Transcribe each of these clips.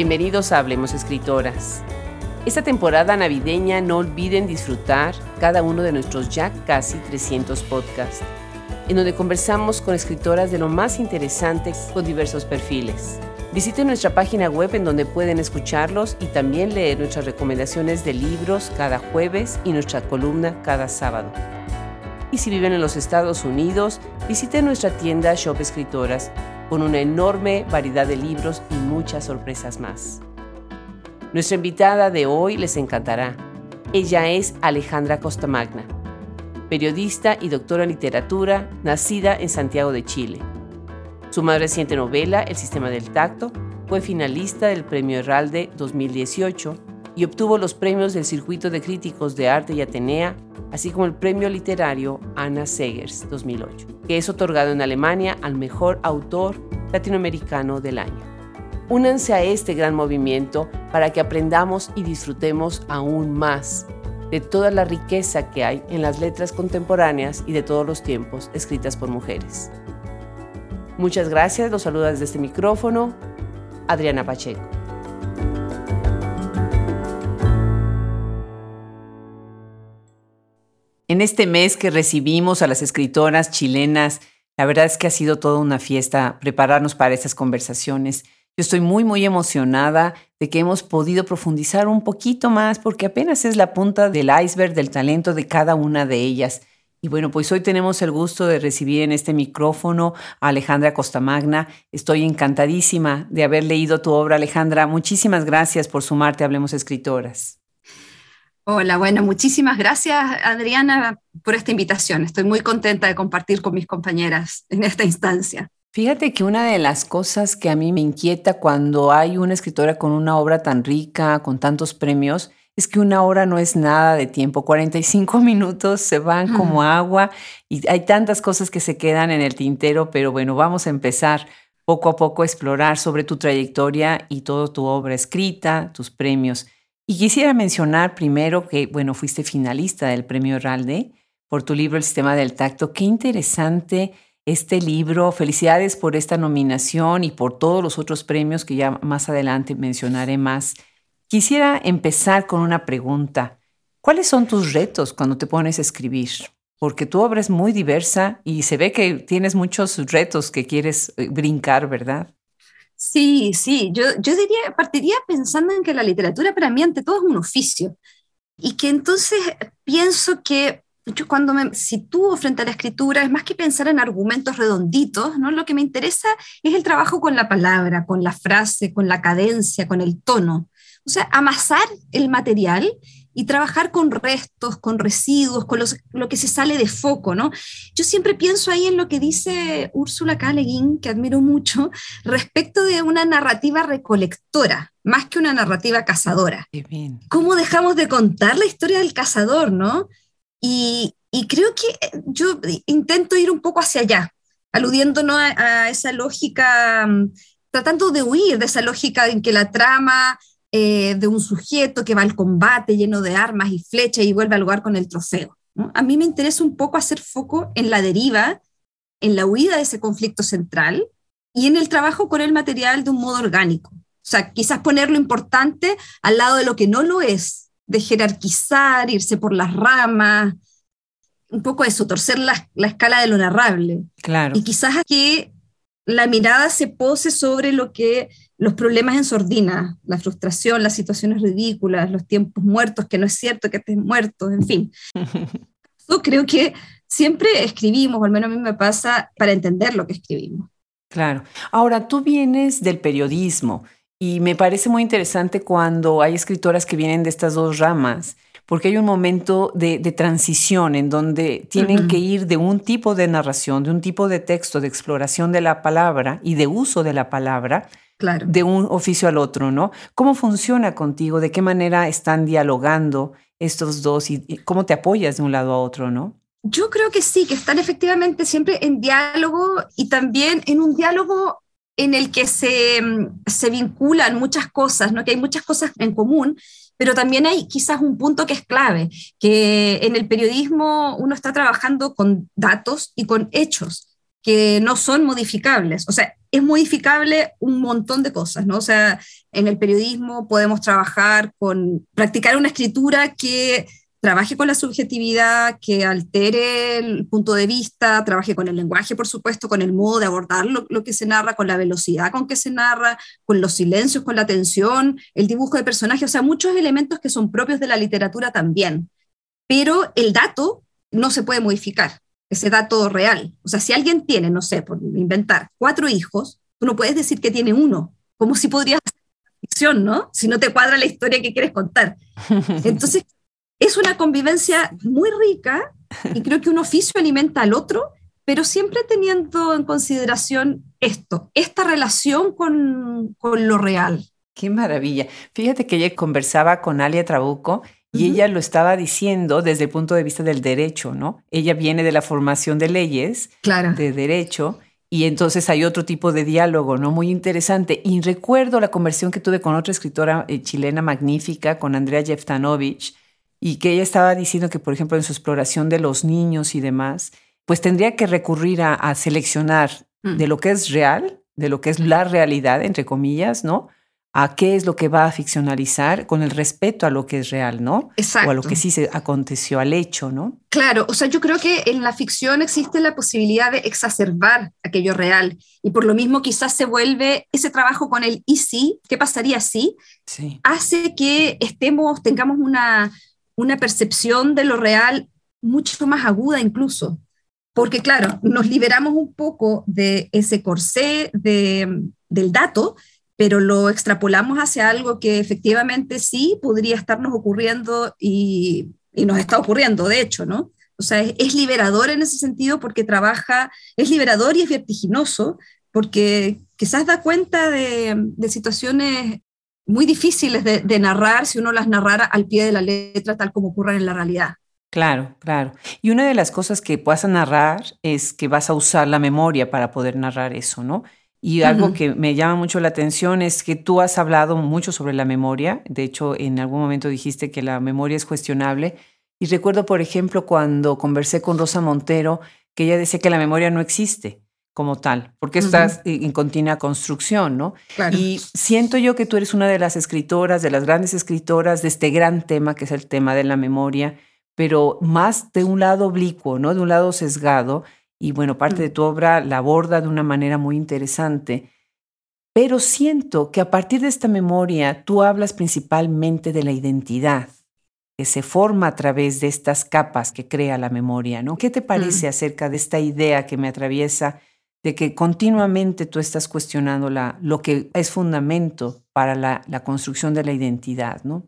Bienvenidos a Hablemos Escritoras. Esta temporada navideña no olviden disfrutar cada uno de nuestros ya casi 300 podcasts, en donde conversamos con escritoras de lo más interesante con diversos perfiles. Visiten nuestra página web en donde pueden escucharlos y también leer nuestras recomendaciones de libros cada jueves y nuestra columna cada sábado. Y si viven en los Estados Unidos, visiten nuestra tienda Shop Escritoras con una enorme variedad de libros y muchas sorpresas más. Nuestra invitada de hoy les encantará. Ella es Alejandra Costamagna, periodista y doctora en literatura, nacida en Santiago de Chile. Su más reciente novela, El sistema del tacto, fue finalista del Premio Herralde 2018 y obtuvo los premios del Circuito de Críticos de Arte y Atenea, así como el Premio Literario Anna Segers 2008, que es otorgado en Alemania al mejor autor latinoamericano del año. Únanse a este gran movimiento para que aprendamos y disfrutemos aún más de toda la riqueza que hay en las letras contemporáneas y de todos los tiempos escritas por mujeres. Muchas gracias, los saluda desde este micrófono Adriana Pacheco. En este mes que recibimos a las escritoras chilenas, la verdad es que ha sido toda una fiesta prepararnos para estas conversaciones. Yo estoy muy, muy emocionada de que hemos podido profundizar un poquito más porque apenas es la punta del iceberg del talento de cada una de ellas. Y bueno, pues hoy tenemos el gusto de recibir en este micrófono a Alejandra Costamagna. Estoy encantadísima de haber leído tu obra, Alejandra. Muchísimas gracias por sumarte a Hablemos Escritoras. Hola, bueno, muchísimas gracias Adriana por esta invitación. Estoy muy contenta de compartir con mis compañeras en esta instancia. Fíjate que una de las cosas que a mí me inquieta cuando hay una escritora con una obra tan rica, con tantos premios, es que una hora no es nada de tiempo. 45 minutos se van como agua y hay tantas cosas que se quedan en el tintero, pero bueno, vamos a empezar poco a poco a explorar sobre tu trayectoria y toda tu obra escrita, tus premios. Y quisiera mencionar primero que, bueno, fuiste finalista del Premio Herralde por tu libro El Sistema del Tacto. Qué interesante este libro. Felicidades por esta nominación y por todos los otros premios que ya más adelante mencionaré más. Quisiera empezar con una pregunta. ¿Cuáles son tus retos cuando te pones a escribir? Porque tu obra es muy diversa y se ve que tienes muchos retos que quieres eh, brincar, ¿verdad? Sí, sí, yo, yo diría, partiría pensando en que la literatura para mí ante todo es un oficio y que entonces pienso que yo cuando me sitúo frente a la escritura es más que pensar en argumentos redonditos, ¿no? Lo que me interesa es el trabajo con la palabra, con la frase, con la cadencia, con el tono. O sea, amasar el material y trabajar con restos, con residuos, con lo que se sale de foco, ¿no? Yo siempre pienso ahí en lo que dice Úrsula K. que admiro mucho, respecto de una narrativa recolectora, más que una narrativa cazadora. bien. ¿Cómo dejamos de contar la historia del cazador, no? Y, creo que yo intento ir un poco hacia allá, aludiéndonos a, a esa lógica, mm, tratando de huir de esa lógica en que la trama eh, de un sujeto que va al combate lleno de armas y flechas y vuelve al lugar con el trofeo. A mí me interesa un poco hacer foco en la deriva, en la huida de ese conflicto central y en el trabajo con el material de un modo orgánico. O sea, quizás poner lo importante al lado de lo que no lo es, de jerarquizar, irse por las ramas, un poco eso, torcer la, la escala de lo narrable. Claro. Y quizás que la mirada se pose sobre lo que los problemas en sordina, la frustración, las situaciones ridículas, los tiempos muertos, que no es cierto que estén muertos, en fin. Yo creo que siempre escribimos, o al menos a mí me pasa, para entender lo que escribimos. Claro. Ahora, tú vienes del periodismo y me parece muy interesante cuando hay escritoras que vienen de estas dos ramas porque hay un momento de, transición en donde tienen que ir de un tipo de narración, de un tipo de texto, de exploración de la palabra y de uso de la palabra, claro. de un oficio al otro, ¿no? ¿Cómo funciona contigo? ¿De qué manera están dialogando estos dos y, cómo te apoyas de un lado a otro, ¿no? Yo creo que sí, que están efectivamente siempre en diálogo y también en un diálogo en el que se, se vinculan muchas cosas, ¿no? que hay muchas cosas en común, pero también hay quizás un punto que es clave, que en el periodismo uno está trabajando con datos y con hechos que no son modificables. O sea, es modificable un montón de cosas, ¿no? O sea, en el periodismo podemos trabajar con, practicar una escritura que trabaje con la subjetividad, que altere el punto de vista, trabaje con el lenguaje, por supuesto, con el modo de abordar lo, que se narra, con la velocidad con que se narra, con los silencios, con la tensión, el dibujo de personajes, o sea, muchos elementos que son propios de la literatura también. Pero el dato no se puede modificar, ese dato real. O sea, si alguien tiene, no sé, por inventar, cuatro hijos, tú no puedes decir que tiene uno, como si podrías ficción, ¿no? Si no te cuadra la historia que quieres contar. Entonces, es una convivencia muy rica y creo que un oficio alimenta al otro, pero siempre teniendo en consideración esto, esta relación con, con lo real. Qué maravilla. Fíjate que ella conversaba con Alia Trabuco y ella lo estaba diciendo desde el punto de vista del derecho, ¿no? Ella viene de la formación de leyes, claro. de derecho, y entonces hay otro tipo de diálogo, ¿no? Muy interesante. Y recuerdo la conversación que tuve con otra escritora eh, chilena magnífica, con Andrea Jeftanovich, y que ella estaba diciendo que, por ejemplo, en su exploración de los niños y demás, pues tendría que recurrir a, seleccionar mm. de lo que es real, de lo que es la realidad, entre comillas, ¿no? A qué es lo que va a ficcionalizar con el respeto a lo que es real, ¿no? Exacto. O a lo que sí se aconteció, al hecho, ¿no? Claro, o sea, yo creo que en la ficción existe la posibilidad de exacerbar aquello real y por lo mismo quizás se vuelve ese trabajo con el y sí, ¿qué pasaría si? Sí. Hace que estemos, tengamos una, una percepción de lo real mucho más aguda incluso. Porque claro, nos liberamos un poco de ese corsé de, del dato, pero lo extrapolamos hacia algo que efectivamente sí podría estarnos ocurriendo y, y nos está ocurriendo, de hecho, ¿no? O sea, es, liberador en ese sentido porque trabaja, es liberador y es vertiginoso porque quizás da cuenta de, de situaciones muy difíciles de, narrar si uno las narrara al pie de la letra tal como ocurren en la realidad. Claro, claro. Y una de las cosas que vas a narrar es que vas a usar la memoria para poder narrar eso, ¿no? Y algo que me llama mucho la atención es que tú has hablado mucho sobre la memoria. De hecho, en algún momento dijiste que la memoria es cuestionable. Y recuerdo, por ejemplo, cuando conversé con Rosa Montero, que ella decía que la memoria no existe como tal, porque estás en continua construcción, ¿no? Y siento yo que tú eres una de las escritoras, de las grandes escritoras de este gran tema, que es el tema de la memoria, pero más de un lado oblicuo, ¿no? De un lado sesgado, y bueno, parte de tu obra la aborda de una manera muy interesante. Pero siento que a partir de esta memoria tú hablas principalmente de la identidad que se forma a través de estas capas que crea la memoria, ¿no? ¿Qué te parece acerca de esta idea que me atraviesa de que continuamente tú estás cuestionando la, lo que es fundamento para la, construcción de la identidad, ¿no?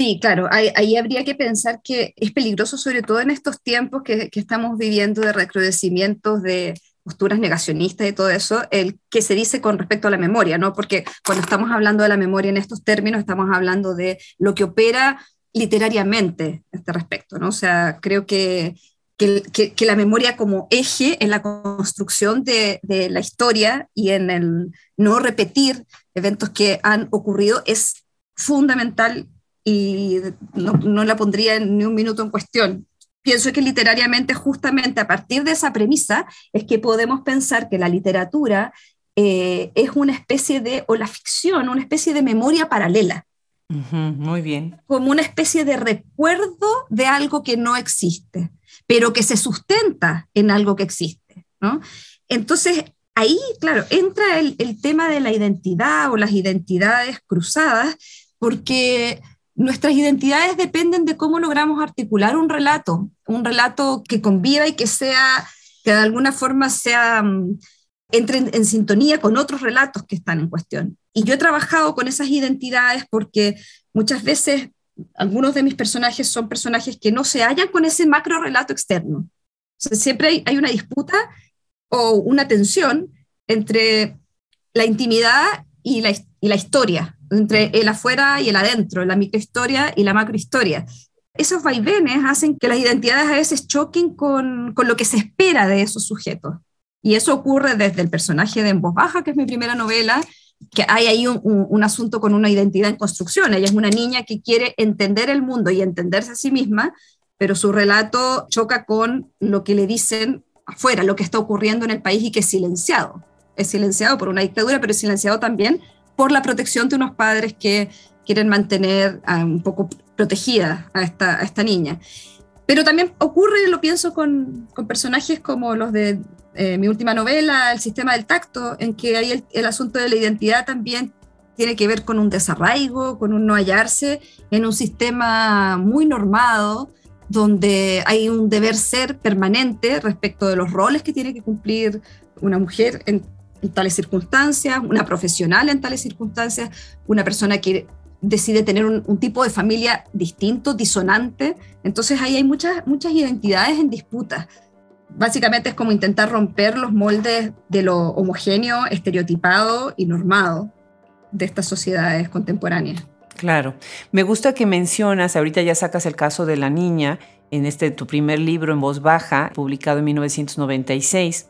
Sí, claro, ahí, habría que pensar que es peligroso, sobre todo en estos tiempos que, estamos viviendo de recrudecimientos de posturas negacionistas y todo eso, el que se dice con respecto a la memoria, ¿no? Porque cuando estamos hablando de la memoria en estos términos, estamos hablando de lo que opera literariamente a este respecto, ¿no? O sea, creo que que, la memoria como eje en la construcción de, la historia y en el no repetir eventos que han ocurrido es fundamental y no, la pondría ni un minuto en cuestión. Pienso que literariamente, justamente a partir de esa premisa, es que podemos pensar que la literatura eh, es una especie de, o la ficción, una especie de memoria paralela. muy bien. Como una especie de recuerdo de algo que no existe pero que se sustenta en algo que existe. ¿no? Entonces, ahí, claro, entra el, tema de la identidad o las identidades cruzadas, porque nuestras identidades dependen de cómo logramos articular un relato, un relato que conviva y que sea, que de alguna forma sea, mm, entre en, sintonía con otros relatos que están en cuestión. Y yo he trabajado con esas identidades porque muchas veces algunos de mis personajes son personajes que no se hallan con ese macro relato externo. siempre hay, una disputa o una tensión entre la intimidad y la, y la historia, entre el afuera y el adentro, la microhistoria y la macrohistoria. Esos vaivenes hacen que las identidades a veces choquen con, con lo que se espera de esos sujetos. Y eso ocurre desde el personaje de En Voz Baja, que es mi primera novela, que hay ahí un, asunto con una identidad en construcción. Ella es una niña que quiere entender el mundo y entenderse a sí misma, pero su relato choca con lo que le dicen afuera, lo que está ocurriendo en el país y que es silenciado. es silenciado por una dictadura, pero es silenciado también por la protección de unos padres que quieren mantener ah, un poco protegida a esta, niña. Pero también ocurre, lo pienso, con, personajes como los de eh, mi última novela, El sistema del tacto, en que ahí el, el, asunto de la identidad también tiene que ver con un desarraigo, con un no hallarse en un sistema muy normado, donde hay un deber ser permanente respecto de los roles que tiene que cumplir una mujer en, en tales circunstancias, una profesional en tales circunstancias, una persona que decide tener un, un, tipo de familia distinto, disonante. Entonces ahí hay muchas, muchas identidades en disputa. Básicamente es como intentar romper los moldes de lo homogéneo, estereotipado y normado de estas sociedades contemporáneas. Claro. Me gusta que mencionas, ahorita ya sacas el caso de la niña en este tu primer libro en voz baja, publicado en 1996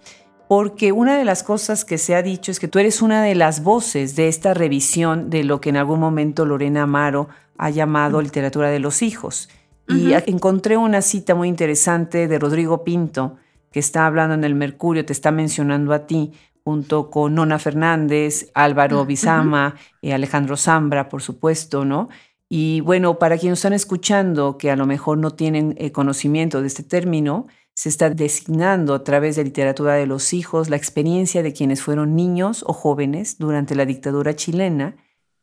porque una de las cosas que se ha dicho es que tú eres una de las voces de esta revisión de lo que en algún momento Lorena Amaro ha llamado literatura de los hijos. Uh -huh. Y encontré una cita muy interesante de Rodrigo Pinto, que está hablando en el Mercurio, te está mencionando a ti, junto con Nona Fernández, Álvaro Bizama, uh -huh. Alejandro Zambra, por supuesto, ¿no? Y bueno, para quienes están escuchando que a lo mejor no tienen eh, conocimiento de este término, se está designando a través de literatura de los hijos la experiencia de quienes fueron niños o jóvenes durante la dictadura chilena.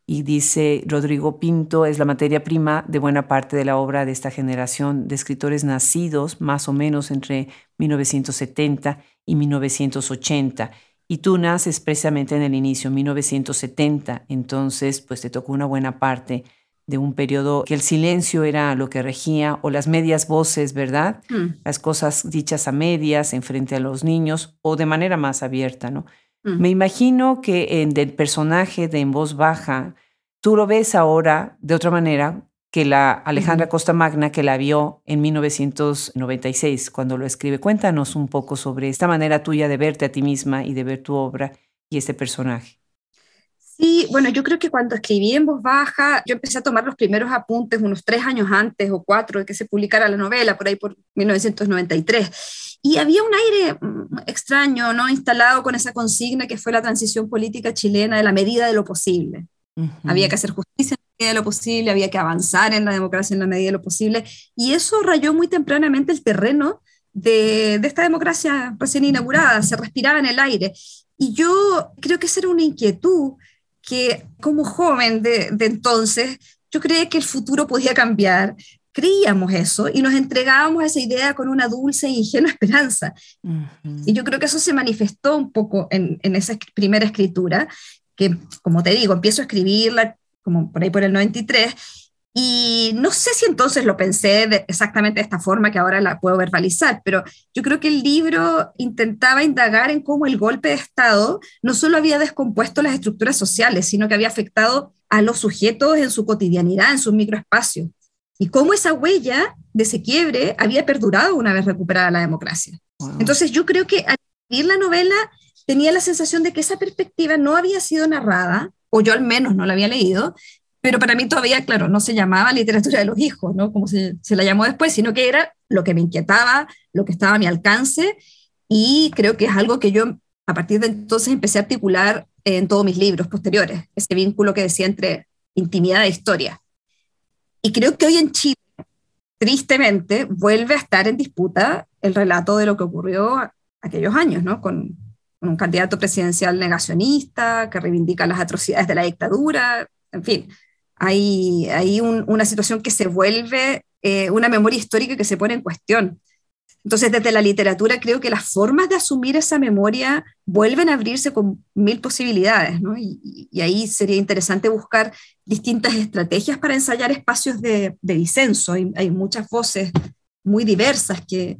Y dice Rodrigo Pinto es la materia prima de buena parte de la obra de esta generación de escritores nacidos más o menos entre 1970 y 1980 y tú naces precisamente en el inicio 1970 entonces pues te tocó una buena parte de un periodo que el silencio era lo que regía, o las medias voces, ¿verdad? Mm. Las cosas dichas a medias en frente a los niños, o de manera más abierta, ¿no? Mm. Me imagino que en el personaje de En Voz Baja, tú lo ves ahora de otra manera que la Alejandra. Costa Magna, que la vio en 1996, cuando lo escribe. Cuéntanos un poco sobre esta manera tuya de verte a ti misma y de ver tu obra y este personaje. Sí, bueno, yo creo que cuando escribí en voz baja, yo empecé a tomar los primeros apuntes unos tres años antes o cuatro de que se publicara la novela, por ahí por 1993. Y había un aire mm, extraño, ¿no? Instalado con esa consigna que fue la transición política chilena de la medida de lo posible. Uh -huh. Había que hacer justicia en la medida de lo posible, había que avanzar en la democracia en la medida de lo posible. Y eso rayó muy tempranamente el terreno de, de esta democracia recién inaugurada, se respiraba en el aire. Y yo creo que esa era una inquietud que como joven de, de entonces, yo creía que el futuro podía cambiar, creíamos eso y nos entregábamos esa idea con una dulce e ingenua esperanza. Uh -huh. Y yo creo que eso se manifestó un poco en, en, esa primera escritura, que como te digo, empiezo a escribirla como por ahí por el 93, y no sé si entonces lo pensé de exactamente de esta forma que ahora la puedo verbalizar, pero yo creo que el libro intentaba indagar en cómo el golpe de Estado no solo había descompuesto las estructuras sociales, sino que había afectado a los sujetos en su cotidianidad, en sus microespacios, y cómo esa huella de ese quiebre había perdurado una vez recuperada la democracia. Wow. Entonces yo creo que al escribir la novela tenía la sensación de que esa perspectiva no había sido narrada, o yo al menos no la había leído, pero para mí todavía, claro, no se llamaba literatura de los hijos, ¿no? Como se, se, la llamó después, sino que era lo que me inquietaba, lo que estaba a mi alcance, y creo que es algo que yo a partir de entonces empecé a articular en todos mis libros posteriores, ese vínculo que decía entre intimidad e historia. Y creo que hoy en Chile, tristemente, vuelve a estar en disputa el relato de lo que ocurrió aquellos años, ¿no? Con, con un candidato presidencial negacionista que reivindica las atrocidades de la dictadura, en fin, hay, hay un, una situación que se vuelve eh, una memoria histórica que se pone en cuestión. Entonces, desde la literatura creo que las formas de asumir esa memoria vuelven a abrirse con mil posibilidades, ¿no? y, ahí sería interesante buscar distintas estrategias para ensayar espacios de, disenso. Hay, muchas voces muy diversas que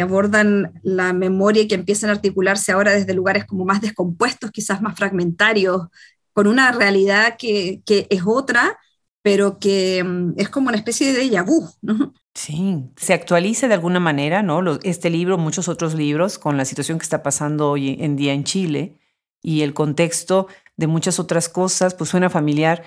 abordan la memoria y que empiezan a articularse ahora desde lugares como más descompuestos, quizás más fragmentarios, con una realidad que, que es otra, pero que um, es como una especie de vu, ¿no? Sí, se actualiza de alguna manera, ¿no? Este libro, muchos otros libros, con la situación que está pasando hoy en día en Chile y el contexto de muchas otras cosas, pues suena familiar.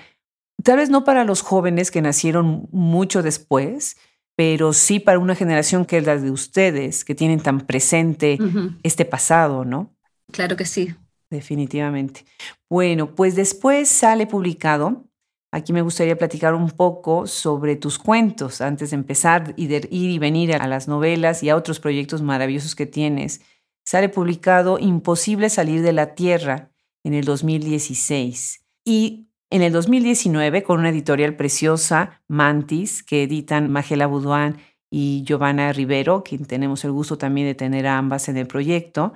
Tal vez no para los jóvenes que nacieron mucho después, pero sí para una generación que es la de ustedes, que tienen tan presente uh -huh. este pasado, ¿no? Claro que sí. Definitivamente. Bueno, pues después sale publicado. Aquí me gustaría platicar un poco sobre tus cuentos antes de empezar y de ir y venir a las novelas y a otros proyectos maravillosos que tienes. Sale publicado Imposible salir de la Tierra en el 2016 y en el 2019 con una editorial preciosa, Mantis, que editan Magela Boudoin y Giovanna Rivero, quien tenemos el gusto también de tener a ambas en el proyecto.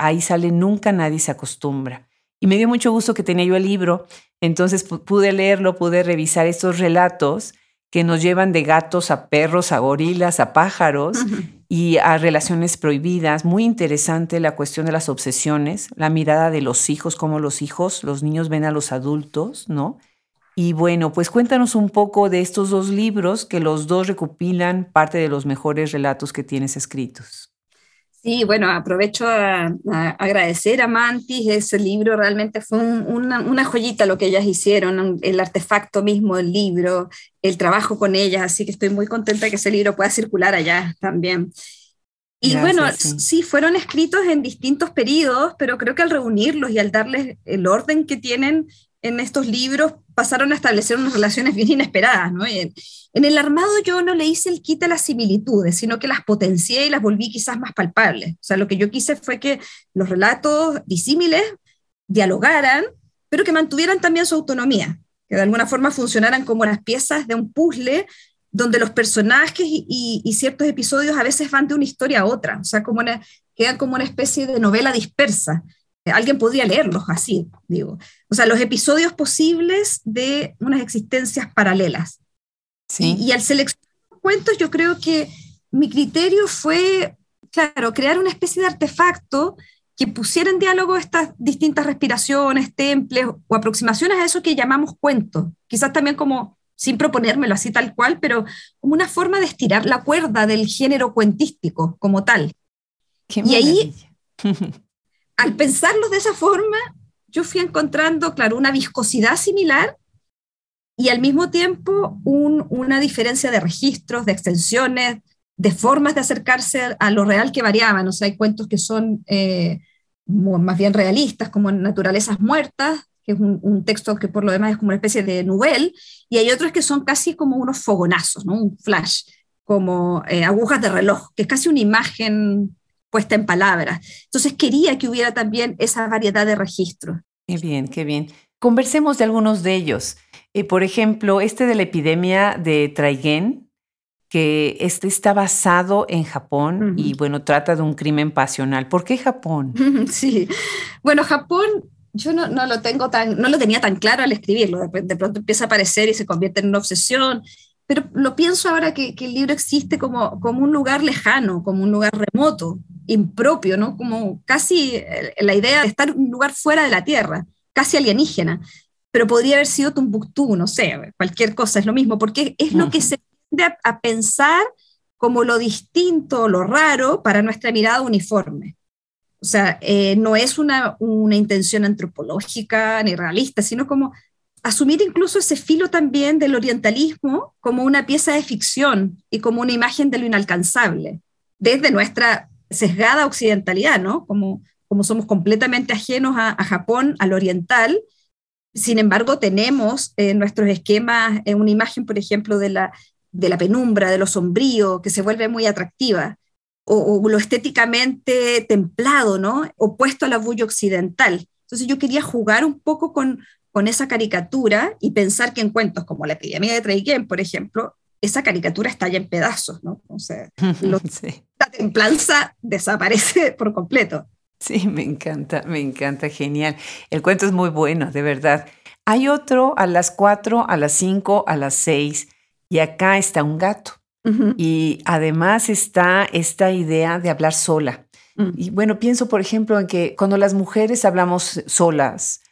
Ahí sale Nunca nadie se acostumbra. Y me dio mucho gusto que tenía yo el libro, entonces pude leerlo, pude revisar estos relatos que nos llevan de gatos a perros, a gorilas, a pájaros y a relaciones prohibidas. Muy interesante la cuestión de las obsesiones, la mirada de los hijos, cómo los hijos, los niños ven a los adultos, ¿no? Y bueno, pues cuéntanos un poco de estos dos libros que los dos recopilan parte de los mejores relatos que tienes escritos. Sí, bueno, aprovecho a, agradecer a Mantis, ese libro realmente fue una, joyita lo que ellas hicieron, el artefacto mismo del libro, el trabajo con ellas, así que estoy muy contenta que ese libro pueda circular allá también. Y bueno, sí. fueron escritos en distintos periodos, pero creo que al reunirlos y al darles el orden que tienen en estos libros, pasaron a establecer unas relaciones bien inesperadas. En, el armado yo no le hice el quita las similitudes, sino que las potencié y las volví quizás más palpables. O sea, lo que yo quise fue que los relatos disímiles dialogaran, pero que mantuvieran también su autonomía, que de alguna forma funcionaran como las piezas de un puzzle donde los personajes y, ciertos episodios a veces van de una historia a otra, o sea, como quedan como una especie de novela dispersa alguien podría leerlos así, digo. O sea, los episodios posibles de unas existencias paralelas. Sí. Y, al seleccionar cuentos, yo creo que mi criterio fue, claro, crear una especie de artefacto que pusiera en diálogo estas distintas respiraciones, temples o aproximaciones a eso que llamamos cuentos. Quizás también como, sin proponérmelo así tal cual, pero como una forma de estirar la cuerda del género cuentístico como tal. y ahí al pensarlos de esa forma, yo fui encontrando, claro, una viscosidad similar y al mismo tiempo una diferencia de registros, de extensiones, de formas de acercarse a lo real que variaban. O sea, hay cuentos que son eh, más bien realistas, como Naturalezas Muertas, que es un, texto que por lo demás es como una especie de novel, y hay otros que son casi como unos fogonazos, ¿no? un flash, como eh, agujas de reloj, que es casi una imagen puesta en palabras. Entonces quería que hubiera también esa variedad de registros. Qué bien, qué bien. Conversemos de algunos de ellos. Eh, por ejemplo, este de la epidemia de Traigen, que este está basado en Japón y bueno, trata de un crimen pasional. ¿Por qué Japón? Sí, bueno, Japón yo no, no, lo tengo tan, no lo tenía tan claro al escribirlo, de, de, pronto empieza a aparecer y se convierte en una obsesión pero lo pienso ahora que, el libro existe como, como un lugar lejano, como un lugar remoto, impropio, ¿no? Como casi eh, la idea de estar en un lugar fuera de la Tierra, casi alienígena, pero podría haber sido Tumbuctú, no sé, cualquier cosa, es lo mismo, porque es lo que se tiende a, pensar como lo distinto, lo raro para nuestra mirada uniforme. O sea, eh, no es una, una intención antropológica ni realista, sino como asumir incluso ese filo también del orientalismo como una pieza de ficción y como una imagen de lo inalcanzable, desde nuestra sesgada occidentalidad, ¿no? Como, como somos completamente ajenos a, Japón, al oriental, sin embargo tenemos en nuestros esquemas una imagen, por ejemplo, de la, de la penumbra, de lo sombrío, que se vuelve muy atractiva, o, o lo estéticamente templado, ¿no? Opuesto a la bulla occidental. Entonces yo quería jugar un poco con, con esa caricatura y pensar que en cuentos como la epidemia de Traigen, por ejemplo, esa caricatura está ya en pedazos, ¿no? O sea, la templanza desaparece por completo. Sí, me encanta, me encanta, genial. El cuento es muy bueno, de verdad. Hay otro a las cuatro, a las cinco, a las seis, y acá está un gato. Y además está esta idea de hablar sola. Mm. Y bueno, pienso, por ejemplo, en que cuando las mujeres hablamos solas,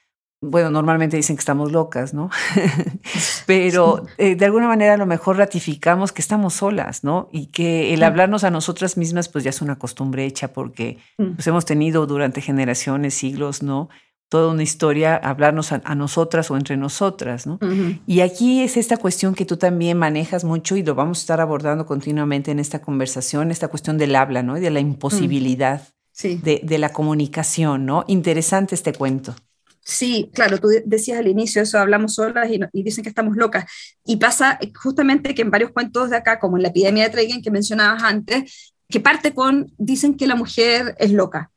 bueno, normalmente dicen que estamos locas, ¿no? Pero eh, de alguna manera a lo mejor ratificamos que estamos solas, ¿no? Y que el hablarnos a nosotras mismas pues ya es una costumbre hecha porque mm. pues, hemos tenido durante generaciones, siglos, ¿no? Toda una historia, hablarnos a, nosotras o entre nosotras, ¿no? Y aquí es esta cuestión que tú también manejas mucho y lo vamos a estar abordando continuamente en esta conversación, esta cuestión del habla, ¿no? Y de la imposibilidad de, de, la comunicación, ¿no? Interesante este cuento. Sí, claro, tú decías al inicio eso, hablamos solas y, dicen que estamos locas. Y pasa justamente que en varios cuentos de acá, como en la epidemia de Tragen que mencionabas antes, que parte con, dicen que la mujer es loca.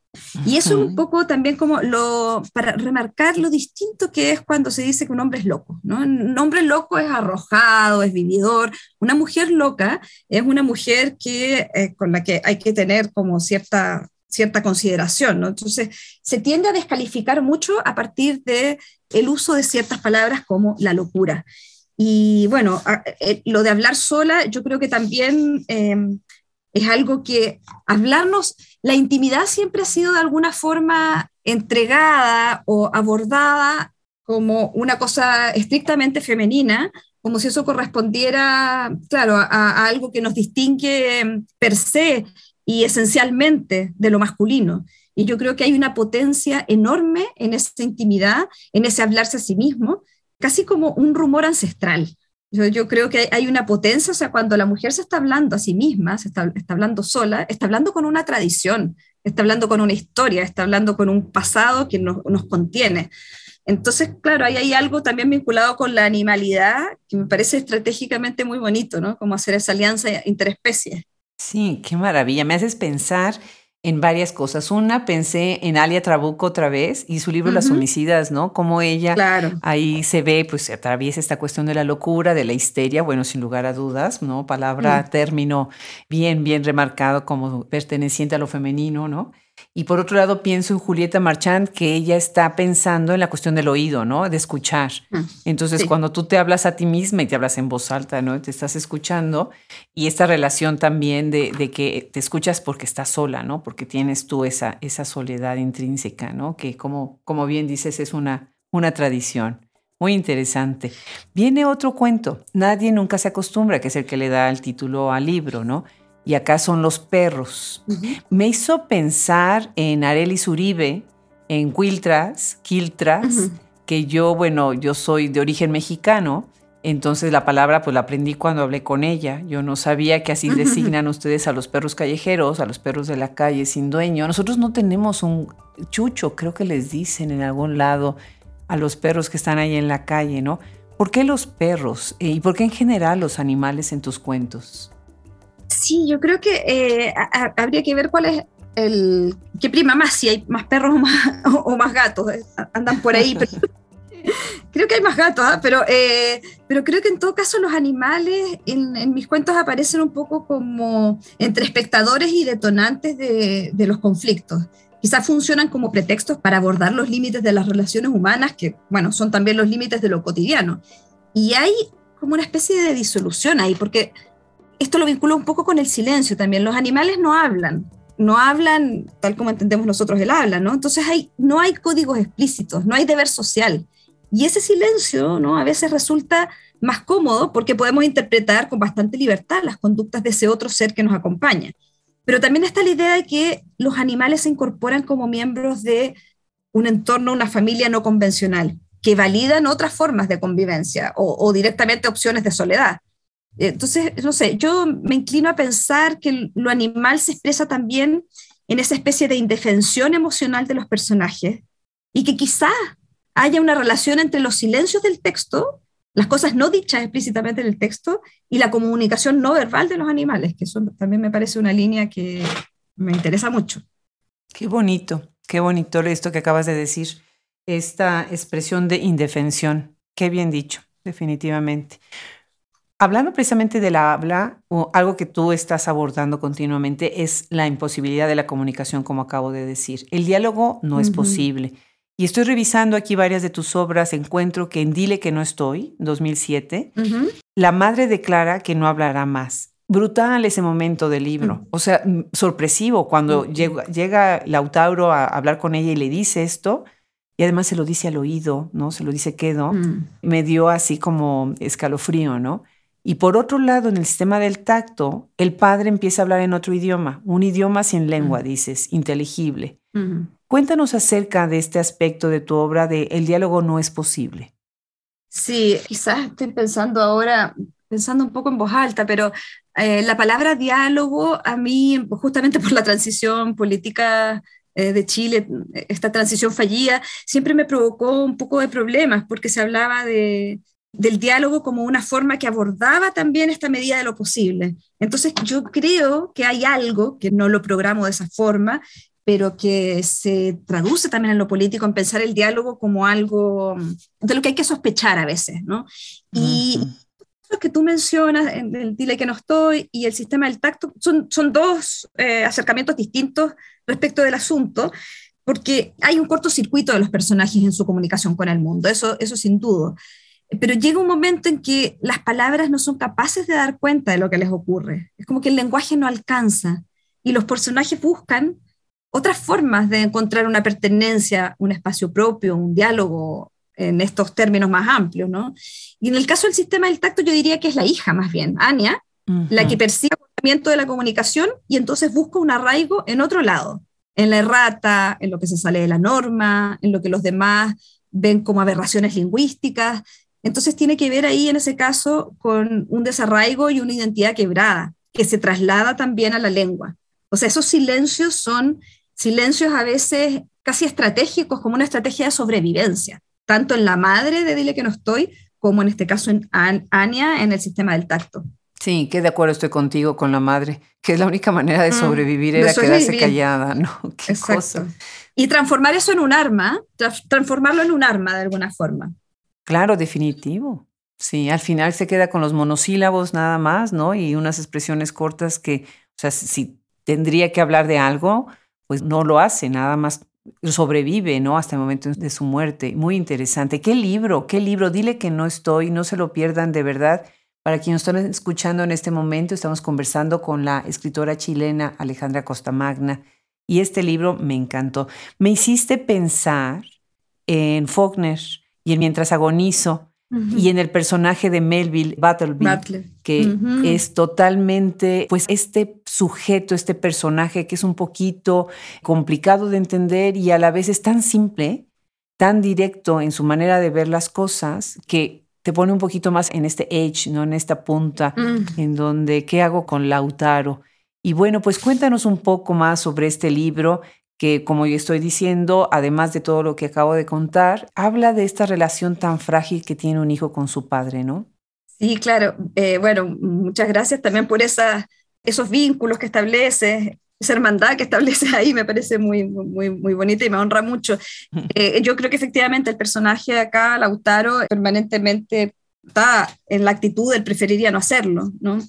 Y eso es un poco también como lo, para remarcar lo distinto que es cuando se dice que un hombre es loco, ¿no? Un hombre loco es arrojado, es vividor. Una mujer loca es una mujer que, eh, con la que hay que tener como cierta cierta consideración, ¿no? Entonces, se tiende a descalificar mucho a partir de el uso de ciertas palabras como la locura. Y bueno, eh, lo de hablar sola, yo creo que también em, es algo que hablarnos, la intimidad siempre ha sido de alguna forma entregada o abordada como una cosa estrictamente femenina, como si eso correspondiera, claro, a, algo que nos distingue em, per se y esencialmente de lo masculino. Y yo creo que hay una potencia enorme en esa intimidad, en ese hablarse a sí mismo, casi como un rumor ancestral. Yo, yo creo que hay una potencia, o sea, cuando la mujer se está hablando a sí misma, se está, está hablando sola, está hablando con una tradición, está hablando con una historia, está hablando con un pasado que nos, nos contiene. Entonces, claro, ahí hay algo también vinculado con la animalidad que me parece estratégicamente muy bonito, ¿no? Como hacer esa alianza interespecies. Sí, qué maravilla. Me haces pensar en varias cosas. Una, pensé en Alia Trabuco otra vez y su libro Las homicidas, ¿no? Como ella ahí se ve, pues se atraviesa esta cuestión de la locura, de la histeria, bueno, sin lugar a dudas, ¿no? Palabra, término bien, bien remarcado como perteneciente a lo femenino, ¿no? Y por otro lado, pienso en Julieta Marchand, que ella está pensando en la cuestión del oído, ¿no? De escuchar. Mm, Entonces, cuando tú te hablas a ti misma y te hablas en voz alta, ¿no? Te estás escuchando. Y esta relación también de, que te escuchas porque estás sola, ¿no? Porque tienes tú esa, esa soledad intrínseca, ¿no? Que como, como bien dices, es una, una tradición. Muy interesante. Viene otro cuento. Nadie nunca se acostumbra, que es el que le da el título al libro, ¿no? Y acá son los perros. Me hizo pensar en Arelis Uribe, en Quiltras, Quiltras, que yo, bueno, yo soy de origen mexicano, entonces la palabra pues la aprendí cuando hablé con ella. Yo no sabía que así designan ustedes a los perros callejeros, a los perros de la calle sin dueño. Nosotros no tenemos un chucho, creo que les dicen en algún lado a los perros que están ahí en la calle, ¿no? ¿Por qué los perros? Eh, ¿Y por qué en general los animales en tus cuentos? Sí, yo creo que eh, habría que ver cuál es el qué prima más, si hay más perros o más, gatos, eh, andan por ahí. creo que hay más gatos, ¿ah? pero, eh, pero creo que en todo caso los animales en, mis cuentos aparecen un poco como entre espectadores y detonantes de, de los conflictos. Quizás funcionan como pretextos para abordar los límites de las relaciones humanas, que, bueno, son también los límites de lo cotidiano. Y hay como una especie de disolución ahí, porque esto lo vincula un poco con el silencio también. Los animales no hablan, no hablan tal como entendemos nosotros el habla, ¿no? Entonces hay, no hay códigos explícitos, no hay deber social. Y ese silencio, ¿no? A veces resulta más cómodo porque podemos interpretar con bastante libertad las conductas de ese otro ser que nos acompaña. Pero también está la idea de que los animales se incorporan como miembros de un entorno, una familia no convencional, que validan otras formas de convivencia o directamente opciones de soledad. Entonces, no sé, yo me inclino a pensar que lo animal se expresa también en esa especie de indefensión emocional de los personajes y que quizá haya una relación entre los silencios del texto, las cosas no dichas explícitamente en el texto y la comunicación no verbal de los animales, que eso también me parece una línea que me interesa mucho. Qué bonito, qué bonito esto que acabas de decir, esta expresión de indefensión. Qué bien dicho, definitivamente. Hablando precisamente de la habla, algo que tú estás abordando continuamente es la imposibilidad de la comunicación, como acabo de decir. El diálogo no es posible. Y estoy revisando aquí varias de tus obras. Encuentro que en Dile que no estoy, 2007, la madre declara que no hablará más. Brutal ese momento del libro. O sea, sorpresivo cuando llega, llega, Lautauro a hablar con ella y le dice esto. Y además se lo dice al oído, ¿no? Se lo dice quedo. Mm. Me dio así como escalofrío, ¿no? Y por otro lado, en el sistema del tacto, el padre empieza a hablar en otro idioma, un idioma sin lengua, dices, inteligible. Cuéntanos acerca de este aspecto de tu obra de El diálogo no es posible. Sí, quizás estoy pensando ahora, pensando un poco en voz alta, pero eh, la palabra diálogo a mí, justamente por la transición política eh, de Chile, esta transición fallida, siempre me provocó un poco de problemas porque se hablaba de, del diálogo como una forma que abordaba también esta medida de lo posible. Entonces yo creo que hay algo, que no lo programo de esa forma, pero que se traduce también en lo político, en pensar el diálogo como algo de lo que hay que sospechar a veces, ¿no? Y lo que tú mencionas, el dile que no estoy y el sistema del tacto, son, son dos eh, acercamientos distintos respecto del asunto, porque hay un cortocircuito de los personajes en su comunicación con el mundo, eso, eso sin duda. Pero llega un momento en que las palabras no son capaces de dar cuenta de lo que les ocurre. Es como que el lenguaje no alcanza y los personajes buscan otras formas de encontrar una pertenencia, un espacio propio, un diálogo en estos términos más amplios, ¿no? Y en el caso del sistema del tacto, yo diría que es la hija más bien, Ania, la que percibe el movimiento de la comunicación y entonces busca un arraigo en otro lado, en la errata, en lo que se sale de la norma, en lo que los demás ven como aberraciones lingüísticas. Entonces tiene que ver ahí, en ese caso, con un desarraigo y una identidad quebrada, que se traslada también a la lengua. O sea, esos silencios son silencios a veces casi estratégicos, como una estrategia de sobrevivencia, tanto en la madre de Dile que no estoy, como en este caso en Ania, en el sistema del tacto. Sí, que de acuerdo estoy contigo con la madre, que es la única manera de mm, sobrevivir era quedarse callada, ¿no? Qué cosa. Y transformar eso en un arma, transformarlo en un arma de alguna forma. Claro, definitivo. Sí, al final se queda con los monosílabos nada más, ¿no? Y unas expresiones cortas que, o sea, si tendría que hablar de algo, pues no lo hace, nada más sobrevive, ¿no? Hasta el momento de su muerte. Muy interesante. ¿Qué libro? ¿Qué libro? Dile que no estoy, no se lo pierdan de verdad. Para quienes están escuchando en este momento, estamos conversando con la escritora chilena Alejandra Costamagna y este libro me encantó. Me hiciste pensar en Faulkner y en Mientras agonizo, y en el personaje de Melville Battleby, que es totalmente, pues este sujeto, este personaje que es un poquito complicado de entender y a la vez es tan simple, tan directo en su manera de ver las cosas, que te pone un poquito más en este edge, ¿no? En esta punta, mm. en donde, ¿qué hago con Lautaro? Y bueno, pues cuéntanos un poco más sobre este libro que, como yo estoy diciendo, además de todo lo que acabo de contar, habla de esta relación tan frágil que tiene un hijo con su padre, ¿no? Sí, claro. Eh, bueno, muchas gracias también por esa, esos vínculos que establece, esa hermandad que establece ahí, me parece muy, muy, muy bonita y me honra mucho. Eh, yo creo que efectivamente el personaje de acá, Lautaro, permanentemente está en la actitud del preferiría no hacerlo, ¿no?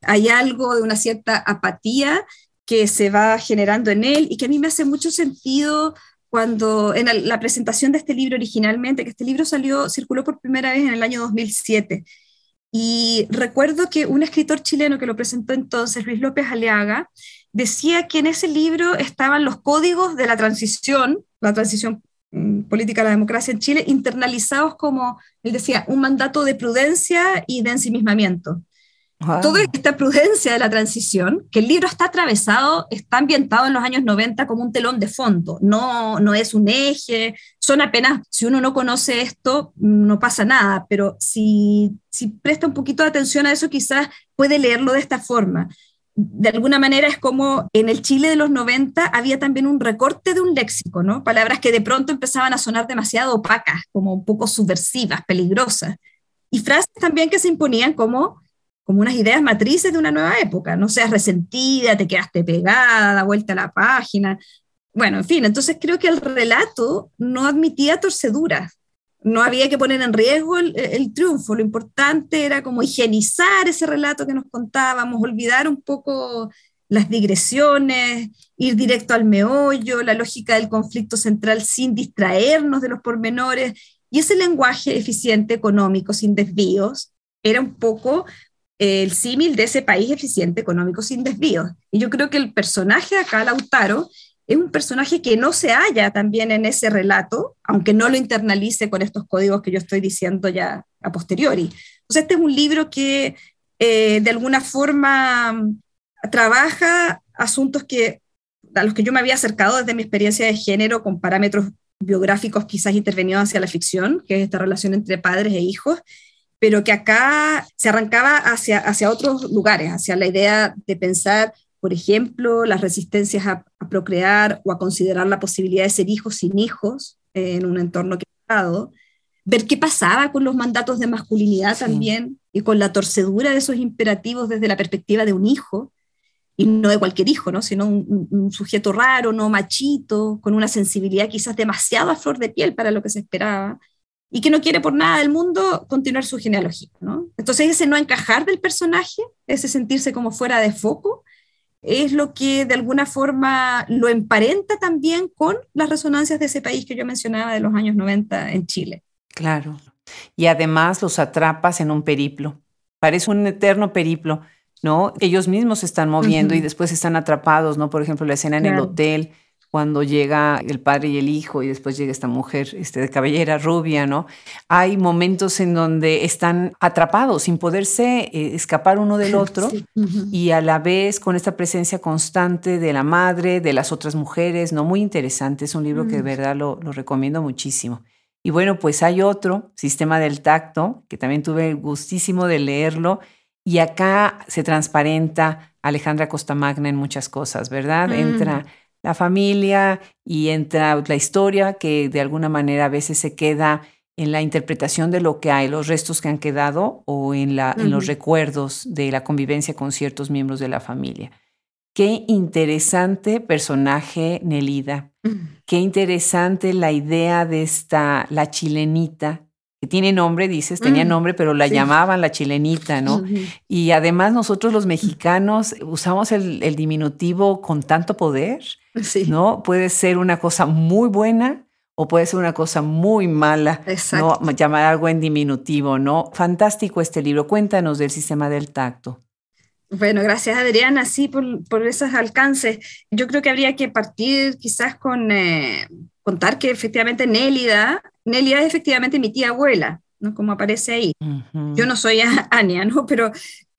Hay algo de una cierta apatía que se va generando en él y que a mí me hace mucho sentido cuando en la presentación de este libro originalmente, que este libro salió, circuló por primera vez en el año 2007. Y recuerdo que un escritor chileno que lo presentó entonces, Luis López Aleaga, decía que en ese libro estaban los códigos de la transición, la transición mm, política a la democracia en Chile, internalizados como, él decía, un mandato de prudencia y de ensimismamiento. Toda esta prudencia de la transición, que el libro está atravesado, está ambientado en los años 90 como un telón de fondo, no, no es un eje, son apenas, si uno no conoce esto, no pasa nada, pero si, si presta un poquito de atención a eso, quizás puede leerlo de esta forma. De alguna manera es como en el Chile de los 90 había también un recorte de un léxico, ¿no? Palabras que de pronto empezaban a sonar demasiado opacas, como un poco subversivas, peligrosas. Y frases también que se imponían como como unas ideas matrices de una nueva época. No seas resentida, te quedaste pegada, da vuelta a la página. Bueno, en fin, entonces creo que el relato no admitía torceduras. No había que poner en riesgo el, el, triunfo. Lo importante era como higienizar ese relato que nos contábamos, olvidar un poco las digresiones, ir directo al meollo, la lógica del conflicto central sin distraernos de los pormenores. Y ese lenguaje eficiente, económico, sin desvíos, era un poco el símil de ese país eficiente económico sin desvíos. Y yo creo que el personaje acá, Lautaro, es un personaje que no se halla también en ese relato, aunque no lo internalice con estos códigos que yo estoy diciendo ya a posteriori. Entonces, este es un libro que eh, de alguna forma trabaja asuntos que, a los que yo me había acercado desde mi experiencia de género con parámetros biográficos quizás intervenidos hacia la ficción, que es esta relación entre padres e hijos, pero que acá se arrancaba hacia, hacia otros lugares, hacia la idea de pensar, por ejemplo, las resistencias a, procrear o a considerar la posibilidad de ser hijos sin hijos en un entorno quebrado, ver qué pasaba con los mandatos de masculinidad también y con la torcedura de esos imperativos desde la perspectiva de un hijo, y no de cualquier hijo, ¿no? sino un, sujeto raro, no machito, con una sensibilidad quizás demasiado a flor de piel para lo que se esperaba, y que no quiere por nada del mundo continuar su genealogía. ¿no? Entonces ese no encajar del personaje, ese sentirse como fuera de foco, es lo que de alguna forma lo emparenta también con las resonancias de ese país que yo mencionaba de los años 90 en Chile. Claro. Y además los atrapas en un periplo. Parece un eterno periplo ¿no? Ellos mismos se están moviendo y después están atrapados, ¿no? Por ejemplo, la escena en el hotel, cuando llega el padre y el hijo y después llega esta mujer este, de cabellera rubia, ¿no? Hay momentos en donde están atrapados sin poderse eh, escapar uno del otro y a la vez con esta presencia constante de la madre, de las otras mujeres, ¿no? Muy interesante, es un libro que de verdad lo, lo recomiendo muchísimo. Y bueno, pues hay otro, Sistema del Tacto, que también tuve gustísimo de leerlo y acá se transparenta Alejandra Costamagna en muchas cosas, ¿verdad? Mm. Entra la familia y entra la historia que de alguna manera a veces se queda en la interpretación de lo que hay, los restos que han quedado o en, la, en los recuerdos de la convivencia con ciertos miembros de la familia. Qué interesante personaje Nelida. Qué interesante la idea de esta, la chilenita, que tiene nombre, dices, tenía mm, nombre, pero la llamaban la chilenita, ¿no? Y además nosotros los mexicanos usamos el, diminutivo con tanto poder, ¿no? Puede ser una cosa muy buena o puede ser una cosa muy mala, ¿no? Llamar algo en diminutivo, ¿no? Fantástico este libro. Cuéntanos del sistema del tacto. Bueno, gracias Adriana, sí, por, esos alcances. Yo creo que habría que partir quizás con eh, contar que efectivamente Nélida Nelia es efectivamente mi tía abuela, ¿no? Como aparece ahí. Yo no soy Ania, ¿no? Pero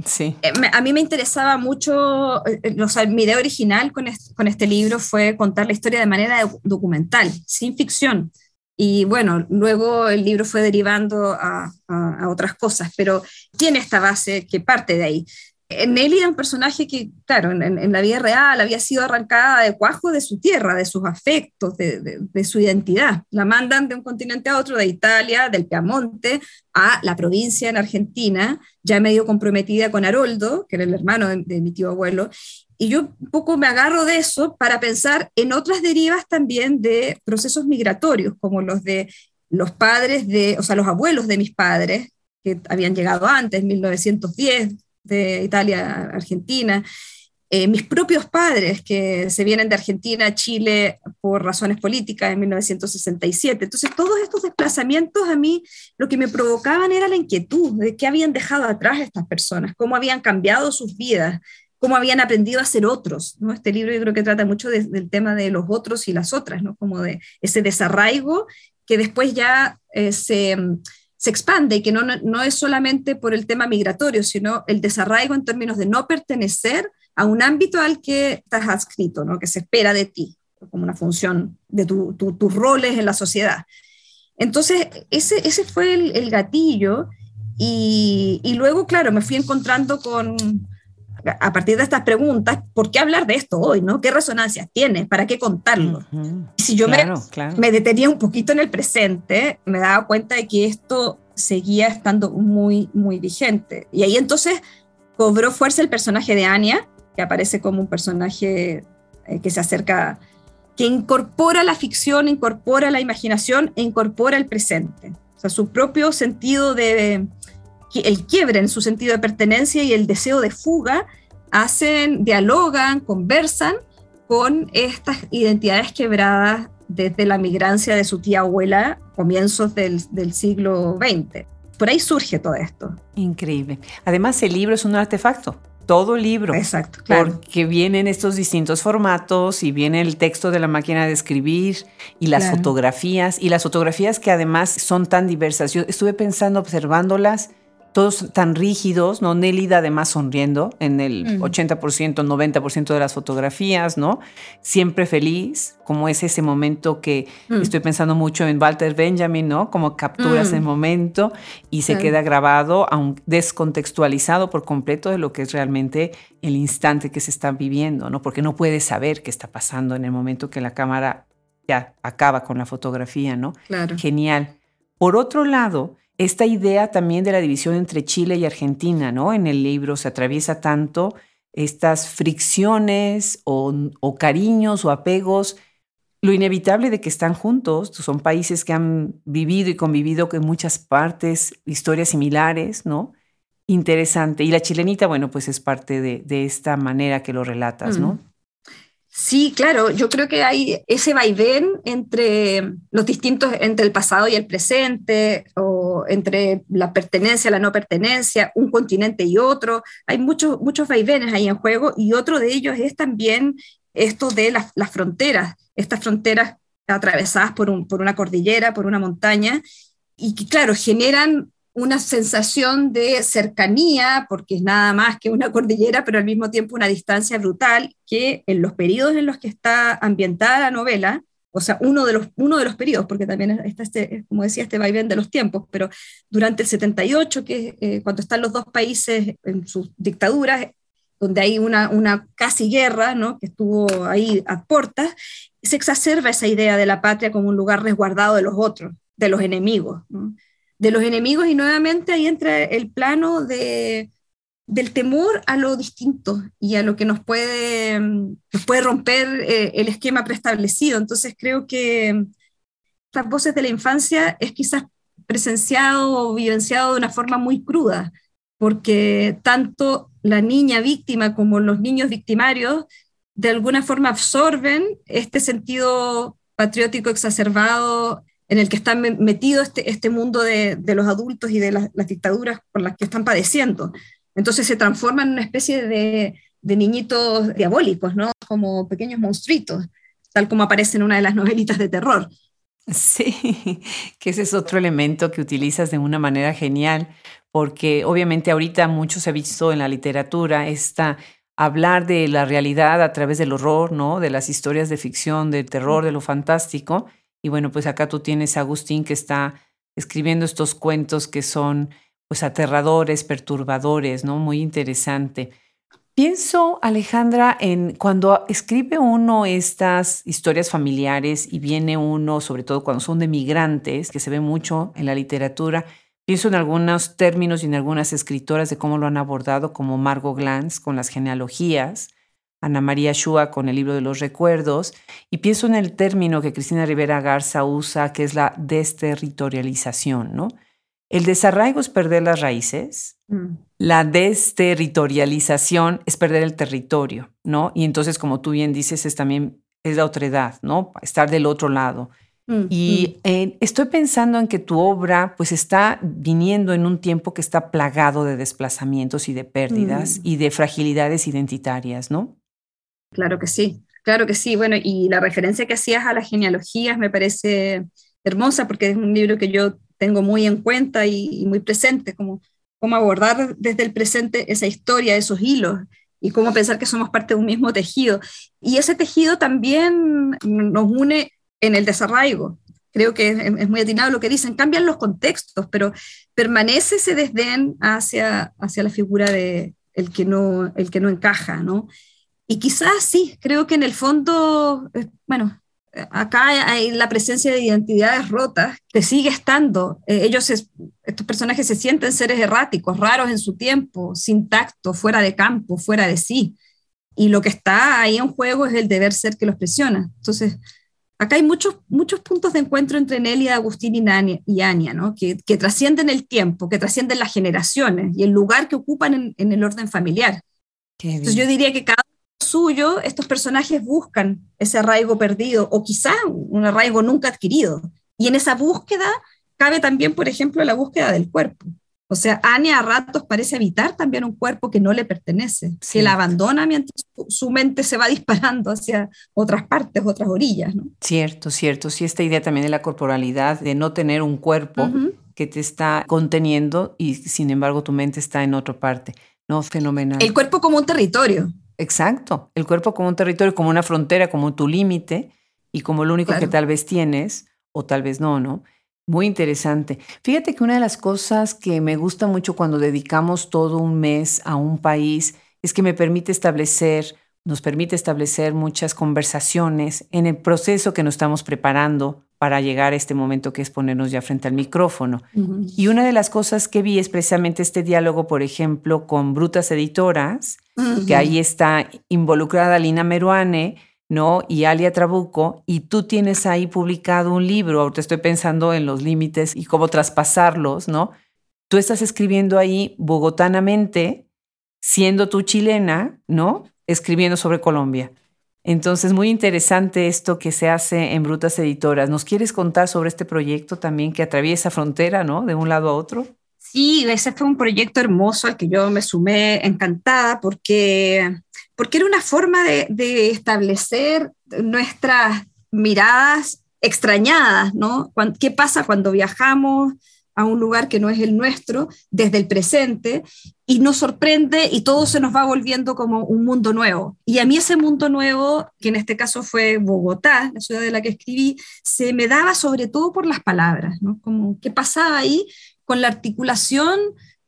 sí. Eh, a mí me interesaba mucho, eh, eh, o sea, mi idea original con este, libro fue contar la historia de manera documental, sin ficción. Y bueno, luego el libro fue derivando a, otras cosas, pero tiene esta base que parte de ahí. Nelly era un personaje que, claro, en, la vida real había sido arrancada de cuajo de su tierra, de sus afectos, de, su identidad. La mandan de un continente a otro, de Italia, del Piamonte, a la provincia en Argentina, ya medio comprometida con Haroldo, que era el hermano de, mi tío abuelo. Y yo un poco me agarro de eso para pensar en otras derivas también de procesos migratorios, como los de los padres de, o sea, los abuelos de mis padres, que habían llegado antes, en 1910, de Italia Argentina, eh, mis propios padres que se vienen de Argentina a Chile por razones políticas en 1967. Entonces, todos estos desplazamientos a mí lo que me provocaban era la inquietud de qué habían dejado atrás estas personas, cómo habían cambiado sus vidas, cómo habían aprendido a ser otros. ¿no? Este libro yo creo que trata mucho del tema de los otros y las otras, ¿no? como de ese desarraigo que después ya eh, se se expande y que no, no es solamente por el tema migratorio, sino el desarraigo en términos de no pertenecer a un ámbito al que estás adscrito, ¿no? que se espera de ti, como una función de tus roles en la sociedad. Entonces, ese, ese fue el, gatillo y, y, luego, claro, me fui encontrando con, a partir de estas preguntas, ¿por qué hablar de esto hoy? ¿no? ¿Qué resonancias tiene? ¿Para qué contarlo? Si yo me, me detenía un poquito en el presente, me daba cuenta de que esto seguía estando muy, muy vigente. Y ahí entonces cobró fuerza el personaje de Anya, que aparece como un personaje eh, que se acerca, que incorpora la ficción, incorpora la imaginación e incorpora el presente. O sea, su propio sentido de, el quiebre en su sentido de pertenencia y el deseo de fuga hacen, dialogan, conversan con estas identidades quebradas desde la migrancia de su tía abuela, comienzos del, siglo XX. Por ahí surge todo esto. Increíble. Además, el libro es un artefacto todo libro. Exacto, Porque vienen estos distintos formatos y viene el texto de la máquina de escribir y las fotografías y las fotografías que además son tan diversas. Yo estuve pensando observándolas todos tan rígidos, ¿no? Nélida además sonriendo en el 80%, 90% de las fotografías, ¿no? Siempre feliz, como es ese momento que mm. estoy pensando mucho en Walter Benjamin, ¿no? Como capturas mm. el momento y se queda grabado, aun descontextualizado por completo de lo que es realmente el instante que se está viviendo, ¿no? Porque no puedes saber qué está pasando en el momento que la cámara ya acaba con la fotografía, ¿no? Claro. Genial. Por otro lado, esta idea también de la división entre Chile y Argentina, ¿no? En el libro se atraviesa tanto estas fricciones o, cariños o apegos, lo inevitable de que están juntos, son países que han vivido y convivido con muchas partes, historias similares, ¿no? Interesante. Y la chilenita, bueno, pues es parte de, esta manera que lo relatas, ¿no? Mm. Sí, claro, yo creo que hay ese vaivén entre los distintos, entre el pasado y el presente, o entre la pertenencia, la no pertenencia, un continente y otro. Hay muchos, muchos vaivenes ahí en juego y otro de ellos es también esto de las, las fronteras, estas fronteras atravesadas por, un, por una cordillera, por una montaña, y que, claro, generan una sensación de cercanía, porque es nada más que una cordillera, pero al mismo tiempo una distancia brutal, que en los periodos en los que está ambientada la novela, o sea, uno de los, uno de los periodos, porque también está este, como decía, este vaivén de los tiempos, pero durante el 78, que eh, cuando están los dos países en sus dictaduras, donde hay una, una casi guerra, ¿no? que estuvo ahí a puertas, se exacerba esa idea de la patria como un lugar resguardado de los otros, de los enemigos. ¿no? de los enemigos y nuevamente ahí entra el plano de, del temor a lo distinto y a lo que nos puede, nos puede romper eh, el esquema preestablecido. Entonces creo que estas voces de la infancia es quizás presenciado o vivenciado de una forma muy cruda, porque tanto la niña víctima como los niños victimarios de alguna forma absorben este sentido patriótico exacerbado en el que está metido este, este mundo de, los adultos y de las, dictaduras por las que están padeciendo. Entonces se transforman en una especie de, niñitos diabólicos, ¿no? Como pequeños monstruitos, tal como aparece en una de las novelitas de terror. Sí, que ese es otro elemento que utilizas de una manera genial, porque obviamente ahorita mucho se ha visto en la literatura esta hablar de la realidad a través del horror, ¿no? De las historias de ficción, del terror, de lo fantástico, y bueno, pues acá tú tienes a Agustín que está escribiendo estos cuentos que son pues aterradores, perturbadores, ¿no? Muy interesante. Pienso, Alejandra, en cuando escribe uno estas historias familiares y viene uno, sobre todo cuando son de migrantes, que se ve mucho en la literatura, pienso en algunos términos y en algunas escritoras de cómo lo han abordado, como Margot Glantz con las genealogías, Ana María Shua con el libro de los recuerdos, y pienso en el término que Cristina Rivera Garza usa, que es la desterritorialización, ¿no? El desarraigo es perder las raíces, mm. la desterritorialización es perder el territorio, ¿no? Y entonces, como tú bien dices, es también es la edad, ¿no? Estar del otro lado. Mm, y mm. estoy pensando en que tu obra pues está viniendo en un tiempo que está plagado de desplazamientos y de pérdidas y de fragilidades identitarias, ¿no? Claro que sí, claro que sí. Bueno, y la referencia que hacías a las genealogías me parece hermosa porque es un libro que yo tengo muy en cuenta y, muy presente, como cómo abordar desde el presente esa historia, esos hilos y cómo pensar que somos parte de un mismo tejido. Y ese tejido también nos une en el desarraigo. Creo que es, muy atinado lo que dicen, cambian los contextos, pero permanece ese desdén hacia, hacia la figura de el que no, el que no encaja, ¿no? Y quizás sí, creo que en el fondo, eh, bueno, acá hay la presencia de identidades rotas que sigue estando. Eh, ellos, estos personajes se sienten seres erráticos, raros en su tiempo, sin tacto, fuera de campo, fuera de sí. Y lo que está ahí en juego es el deber ser que los presiona. Entonces, acá hay muchos, muchos puntos de encuentro entre Nelia, Agustín y, Ania, ¿no? que, que, trascienden el tiempo, que trascienden las generaciones y el lugar que ocupan en, en el orden familiar. Entonces, yo diría que cada suyo, estos personajes buscan ese arraigo perdido o quizá un arraigo nunca adquirido. Y en esa búsqueda cabe también, por ejemplo, la búsqueda del cuerpo. O sea, Anya a ratos parece evitar también un cuerpo que no le pertenece, que la abandona mientras su mente se va disparando hacia otras partes, otras orillas. ¿no? Cierto, cierto. Sí, esta idea también de la corporalidad, de no tener un cuerpo que te está conteniendo y sin embargo tu mente está en otra parte. No, fenomenal. El cuerpo como un territorio. Exacto, el cuerpo como un territorio, como una frontera, como tu límite y como lo único que tal vez tienes o tal vez no, ¿no? Muy interesante. Fíjate que una de las cosas que me gusta mucho cuando dedicamos todo un mes a un país es que me permite establecer, nos permite establecer muchas conversaciones en el proceso que nos estamos preparando para llegar a este momento que es ponernos ya frente al micrófono. Y una de las cosas que vi es precisamente este diálogo, por ejemplo, con Brutas Editoras, que ahí está involucrada Lina Meruane, ¿no? Y Alia Trabuco, y tú tienes ahí publicado un libro, ahorita estoy pensando en los límites y cómo traspasarlos, ¿no? Tú estás escribiendo ahí bogotanamente, siendo tú chilena, ¿no? Escribiendo sobre Colombia. Entonces, muy interesante esto que se hace en Brutas Editoras. ¿Nos quieres contar sobre este proyecto también que atraviesa frontera, ¿no? De un lado a otro. Sí, ese fue un proyecto hermoso al que yo me sumé encantada porque porque era una forma de, establecer nuestras miradas extrañadas, ¿no? ¿Qué pasa cuando viajamos a un lugar que no es el nuestro desde el presente y nos sorprende y todo se nos va volviendo como un mundo nuevo. Y a mí ese mundo nuevo, que en este caso fue Bogotá, la ciudad de la que escribí, se me daba sobre todo por las palabras, ¿no? Como qué pasaba ahí con la articulación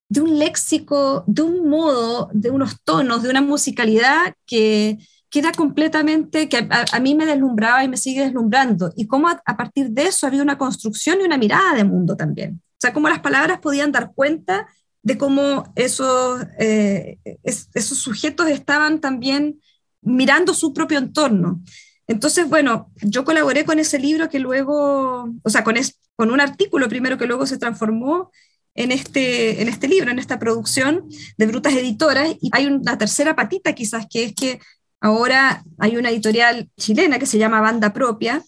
de un léxico, de un modo, de unos tonos, de una musicalidad que, queda completamente, que a, mí me deslumbraba y me sigue deslumbrando. Y cómo a, partir de eso había una construcción y una mirada de mundo también. Sea, cómo las palabras podían dar cuenta de cómo esos, eh, esos sujetos estaban también mirando su propio entorno. Entonces, bueno, yo colaboré con ese libro que luego, o sea, con, es, con un artículo primero que luego se transformó en este, en este libro, en esta producción de Brutas Editoras. Y hay una tercera patita quizás, que es que ahora hay una editorial chilena que se llama Banda Propia,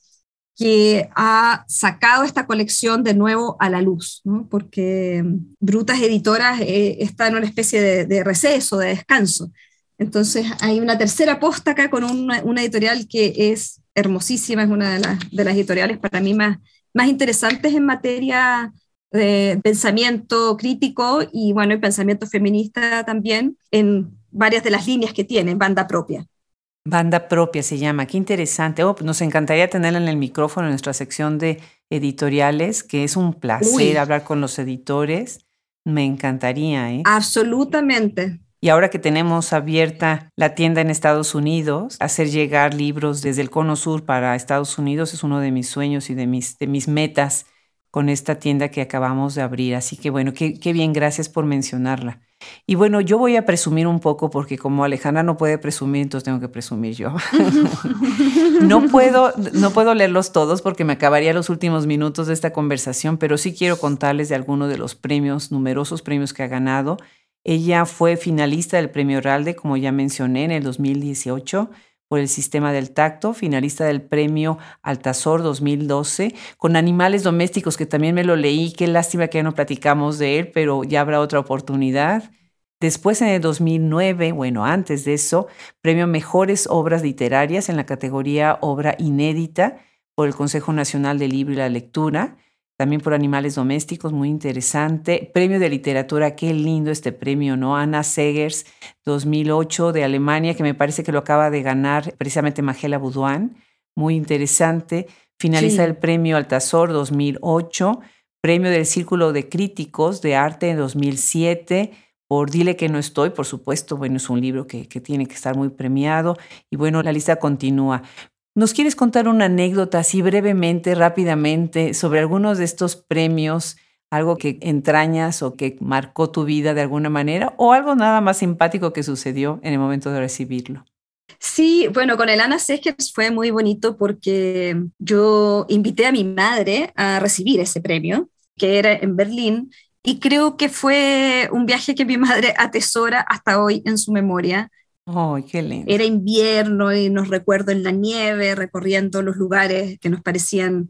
que ha sacado esta colección de nuevo a la luz, porque Brutas Editoras eh, está en una especie de, receso, de descanso. Entonces hay una tercera posta acá con una, editorial que es hermosísima, es una de las, de las editoriales para mí más, más interesantes en materia de pensamiento crítico y bueno, el pensamiento feminista también en varias de las líneas que tiene, banda propia. Banda propia se llama, qué interesante. Oh, nos encantaría tenerla en el micrófono en nuestra sección de editoriales, que es un placer hablar con los editores. Me encantaría, ¿eh? Absolutamente. Y ahora que tenemos abierta la tienda en Estados Unidos, hacer llegar libros desde el Cono Sur para Estados Unidos es uno de mis sueños y de mis, de mis metas con esta tienda que acabamos de abrir. Así que bueno, qué, bien, gracias por mencionarla. Y bueno, yo voy a presumir un poco porque como Alejandra no puede presumir, entonces tengo que presumir yo. no, puedo, no puedo leerlos todos porque me acabaría los últimos minutos de esta conversación, pero sí quiero contarles de algunos de los premios, numerosos premios que ha ganado. Ella fue finalista del Premio Ralde, como ya mencioné, en el 2018 por el sistema del tacto, finalista del premio Altazor 2012, con animales domésticos, que también me lo leí, qué lástima que ya no platicamos de él, pero ya habrá otra oportunidad. Después, en el 2009, bueno, antes de eso, premio Mejores Obras Literarias en la categoría Obra Inédita por el Consejo Nacional del Libro y la Lectura también por animales domésticos, muy interesante. Premio de literatura, qué lindo este premio, ¿no? Ana Segers, 2008 de Alemania, que me parece que lo acaba de ganar precisamente Magela Boudoin, muy interesante. Finaliza el premio Altazor 2008, premio del Círculo de Críticos de Arte en 2007 por Dile que no estoy, por supuesto, bueno, es un libro que, que, tiene que estar muy premiado y bueno, la lista continúa. ¿Nos quieres contar una anécdota así brevemente, rápidamente, sobre algunos de estos premios, algo que entrañas o que marcó tu vida de alguna manera, o algo nada más simpático que sucedió en el momento de recibirlo? Sí, bueno, con el Ana Seskers fue muy bonito porque yo invité a mi madre a recibir ese premio, que era en Berlín, y creo que fue un viaje que mi madre atesora hasta hoy en su memoria qué Era invierno y nos recuerdo en la nieve, recorriendo los lugares que nos parecían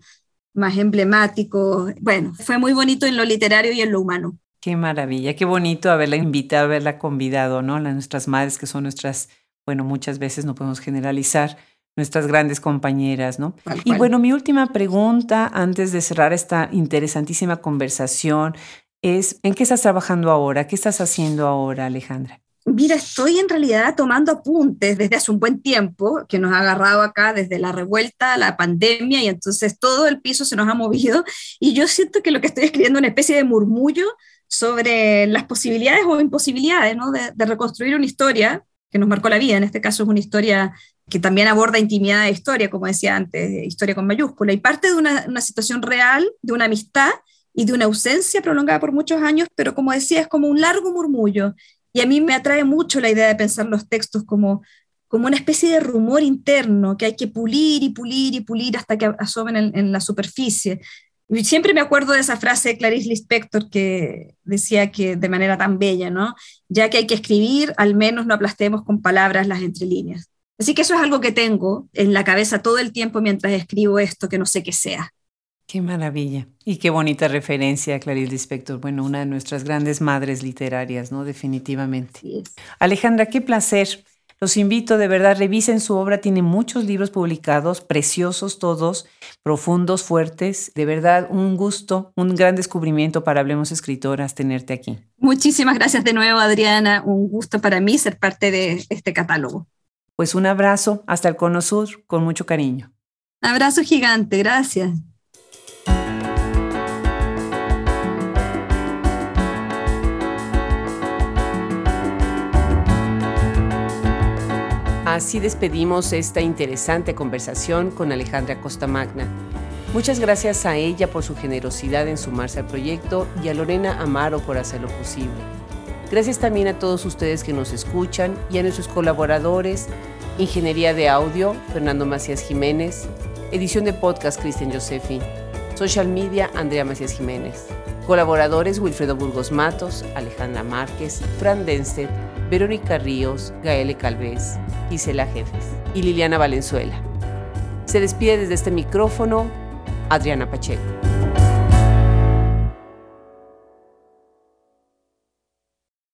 más emblemáticos. Bueno, fue muy bonito en lo literario y en lo humano. Qué maravilla, qué bonito haberla invitado, haberla convidado, ¿no? Las nuestras madres que son nuestras, bueno, muchas veces no podemos generalizar, nuestras grandes compañeras, ¿no? Y bueno, mi última pregunta antes de cerrar esta interesantísima conversación es, ¿en qué estás trabajando ahora? ¿Qué estás haciendo ahora, Alejandra? Mira, estoy en realidad tomando apuntes desde hace un buen tiempo, que nos ha agarrado acá desde la revuelta, la pandemia, y entonces todo el piso se nos ha movido. Y yo siento que lo que estoy escribiendo es una especie de murmullo sobre las posibilidades o imposibilidades ¿no? de, reconstruir una historia que nos marcó la vida. En este caso es una historia que también aborda intimidad de historia, como decía antes, historia con mayúscula, y parte de una, una situación real, de una amistad y de una ausencia prolongada por muchos años, pero como decía, es como un largo murmullo. Y a mí me atrae mucho la idea de pensar los textos como, como una especie de rumor interno que hay que pulir y pulir y pulir hasta que asomen en, la superficie. Y siempre me acuerdo de esa frase de Clarice Lispector que decía que de manera tan bella, ¿no? Ya que hay que escribir, al menos no aplastemos con palabras las entrelíneas. Así que eso es algo que tengo en la cabeza todo el tiempo mientras escribo esto, que no sé qué sea. Qué maravilla. Y qué bonita referencia a Clarice Lispector. Bueno, una de nuestras grandes madres literarias, ¿no? Definitivamente. Alejandra, qué placer. Los invito, de verdad, revisen su obra. Tiene muchos libros publicados, preciosos todos, profundos, fuertes. De verdad, un gusto, un gran descubrimiento para Hablemos Escritoras tenerte aquí. Muchísimas gracias de nuevo, Adriana. Un gusto para mí ser parte de este catálogo. Pues un abrazo hasta el Cono Sur, con mucho cariño. Abrazo gigante, gracias. Así despedimos esta interesante conversación con Alejandra Costa Magna. Muchas gracias a ella por su generosidad en sumarse al proyecto y a Lorena Amaro por hacerlo posible. Gracias también a todos ustedes que nos escuchan y a nuestros colaboradores, Ingeniería de Audio, Fernando Macías Jiménez, Edición de Podcast, Cristian Josefi, Social Media, Andrea Macías Jiménez, colaboradores Wilfredo Burgos Matos, Alejandra Márquez, Fran Denstedt, Verónica Ríos, Gaele Calvez, Gisela Jefes y Liliana Valenzuela. Se despide desde este micrófono Adriana Pacheco.